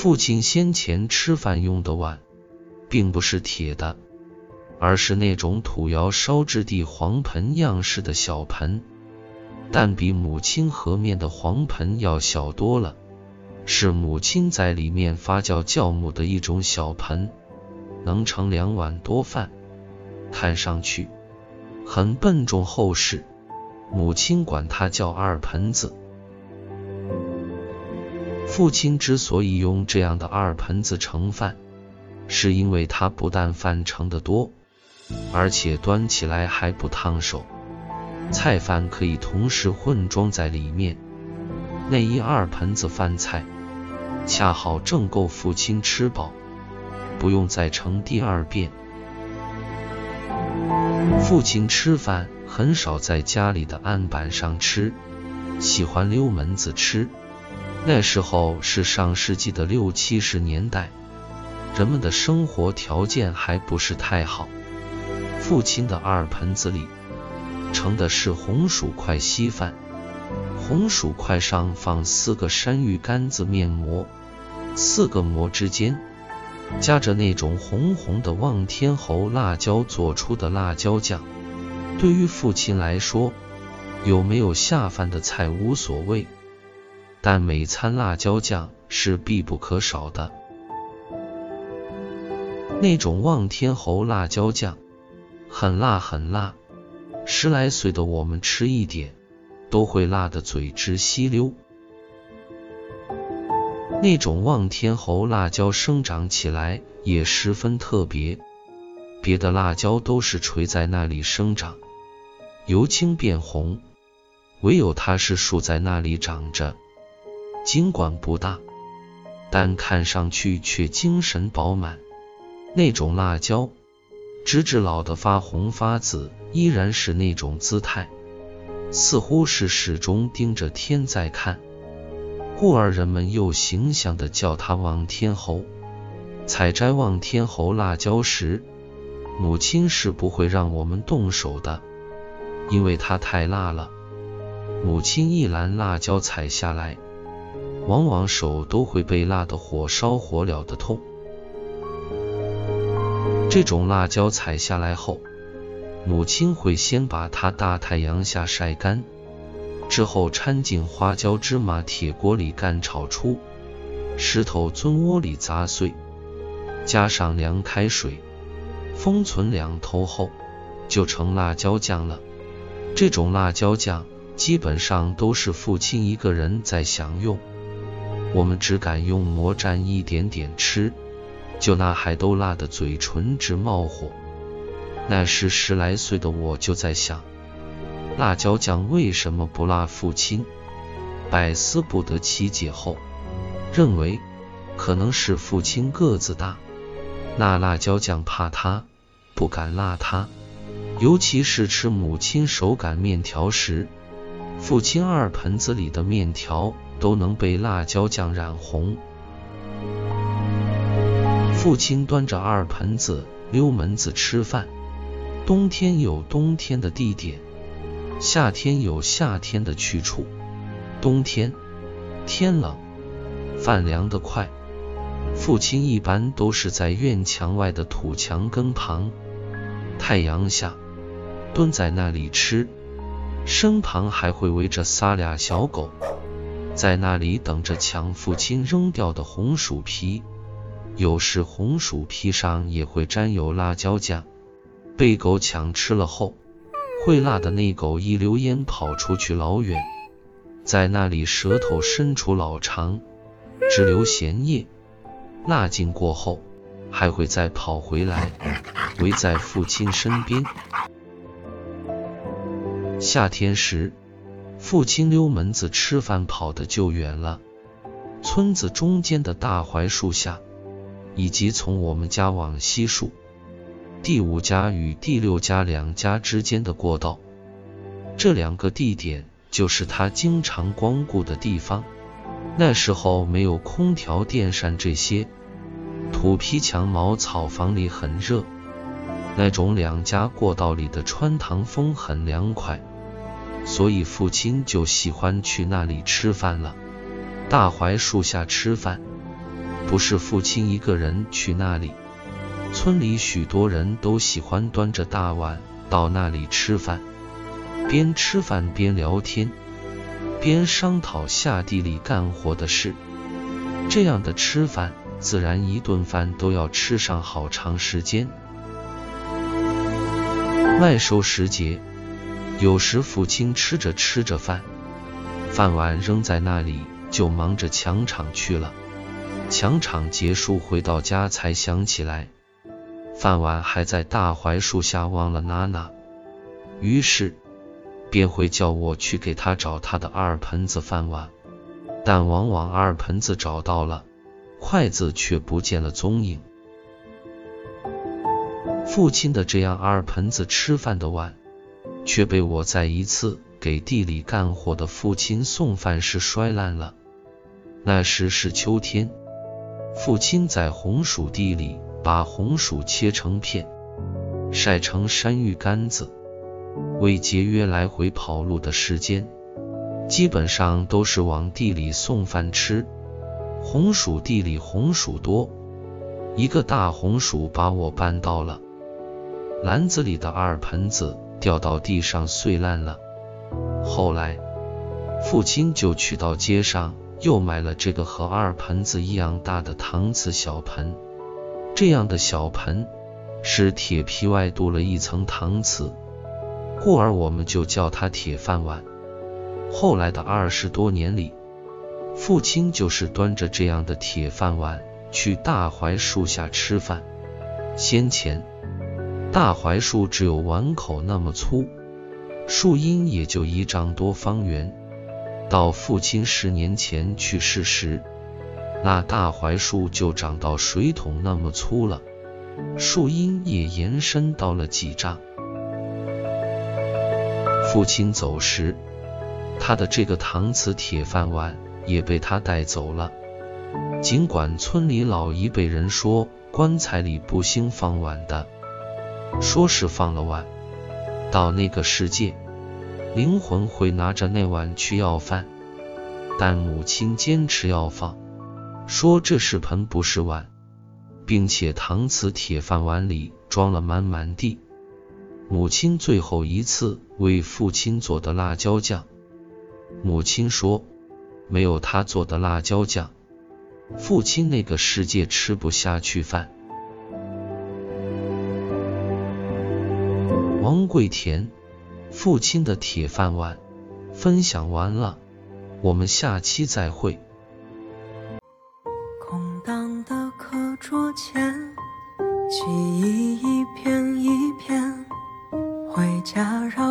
父亲先前吃饭用的碗，并不是铁的，而是那种土窑烧制地黄盆样式的小盆，但比母亲和面的黄盆要小多了，是母亲在里面发酵酵母的一种小盆，能盛两碗多饭，看上去很笨重厚实，母亲管它叫二盆子。父亲之所以用这样的二盆子盛饭，是因为他不但饭盛得多，而且端起来还不烫手，菜饭可以同时混装在里面。那一二盆子饭菜，恰好正够父亲吃饱，不用再盛第二遍。父亲吃饭很少在家里的案板上吃，喜欢溜门子吃。那时候是上世纪的六七十年代，人们的生活条件还不是太好。父亲的二盆子里盛的是红薯块稀饭，红薯块上放四个山芋干子面馍，四个馍之间夹着那种红红的望天侯辣椒做出的辣椒酱。对于父亲来说，有没有下饭的菜无所谓。但每餐辣椒酱是必不可少的。那种望天侯辣椒酱，很辣很辣，十来岁的我们吃一点，都会辣得嘴直吸溜。那种望天侯辣椒生长起来也十分特别，别的辣椒都是垂在那里生长，由青变红，唯有它是竖在那里长着。尽管不大，但看上去却精神饱满。那种辣椒，直至老的发红发紫，依然是那种姿态，似乎是始终盯着天在看。故而人们又形象地叫它望天猴。采摘望天猴辣椒时，母亲是不会让我们动手的，因为它太辣了。母亲一篮辣椒采下来。往往手都会被辣得火烧火燎的痛。这种辣椒采下来后，母亲会先把它大太阳下晒干，之后掺进花椒、芝麻铁锅里干炒出，石头尊窝里砸碎，加上凉开水，封存两头后，就成辣椒酱了。这种辣椒酱基本上都是父亲一个人在享用。我们只敢用馍蘸一点点吃，就那还都辣的嘴唇直冒火。那时十来岁的我就在想，辣椒酱为什么不辣？父亲百思不得其解后，认为可能是父亲个子大，那辣椒酱怕他，不敢辣他。尤其是吃母亲手擀面条时，父亲二盆子里的面条。都能被辣椒酱染红。父亲端着二盆子溜门子吃饭，冬天有冬天的地点，夏天有夏天的去处。冬天天冷，饭凉得快，父亲一般都是在院墙外的土墙根旁，太阳下蹲在那里吃，身旁还会围着仨俩小狗。在那里等着抢父亲扔掉的红薯皮，有时红薯皮上也会沾有辣椒酱。被狗抢吃了后，会辣的那狗一溜烟跑出去老远，在那里舌头伸出老长，直流涎液。辣劲过后，还会再跑回来，围在父亲身边。夏天时。父亲溜门子吃饭跑的就远了。村子中间的大槐树下，以及从我们家往西树第五家与第六家两家之间的过道，这两个地点就是他经常光顾的地方。那时候没有空调、电扇这些，土坯墙、茅草房里很热，那种两家过道里的穿堂风很凉快。所以父亲就喜欢去那里吃饭了。大槐树下吃饭，不是父亲一个人去那里，村里许多人都喜欢端着大碗到那里吃饭，边吃饭边聊天，边商讨下地里干活的事。这样的吃饭，自然一顿饭都要吃上好长时间。麦收时节，有时父亲吃着吃着饭，饭碗扔在那里，就忙着抢场去了。抢场结束，回到家才想起来，饭碗还在大槐树下，忘了拿拿。于是便会叫我去给他找他的二盆子饭碗，但往往二盆子找到了，筷子却不见了踪影。父亲的这样二盆子吃饭的碗，却被我在一次给地里干活的父亲送饭时摔烂了。那时是秋天。父亲在红薯地里把红薯切成片，晒成山芋干子。为节约来回跑路的时间，基本上都是往地里送饭吃。红薯地里红薯多，一个大红薯把我绊倒了，篮子里的二盆子掉到地上碎烂了。后来，父亲就去到街上。又买了这个和二盆子一样大的搪瓷小盆，这样的小盆是铁皮外镀了一层搪瓷，故而我们就叫它铁饭碗。后来的二十多年里，父亲就是端着这样的铁饭碗去大槐树下吃饭。先前大槐树只有碗口那么粗，树荫也就一丈多方圆。到父亲十年前去世时，那大槐树就长到水桶那么粗了，树荫也延伸到了几丈。父亲走时，他的这个搪瓷铁饭碗也被他带走了。尽管村里老一辈人说棺材里不兴放碗的，说是放了碗，到那个世界。灵魂会拿着那碗去要饭，但母亲坚持要放，说这是盆不是碗，并且搪瓷铁饭碗里装了满满地。母亲最后一次为父亲做的辣椒酱，母亲说没有他做的辣椒酱，父亲那个世界吃不下去饭。王贵田。父亲的铁饭碗，分享完了，我们下期再会。空荡的课桌前，记忆一片一片，回家绕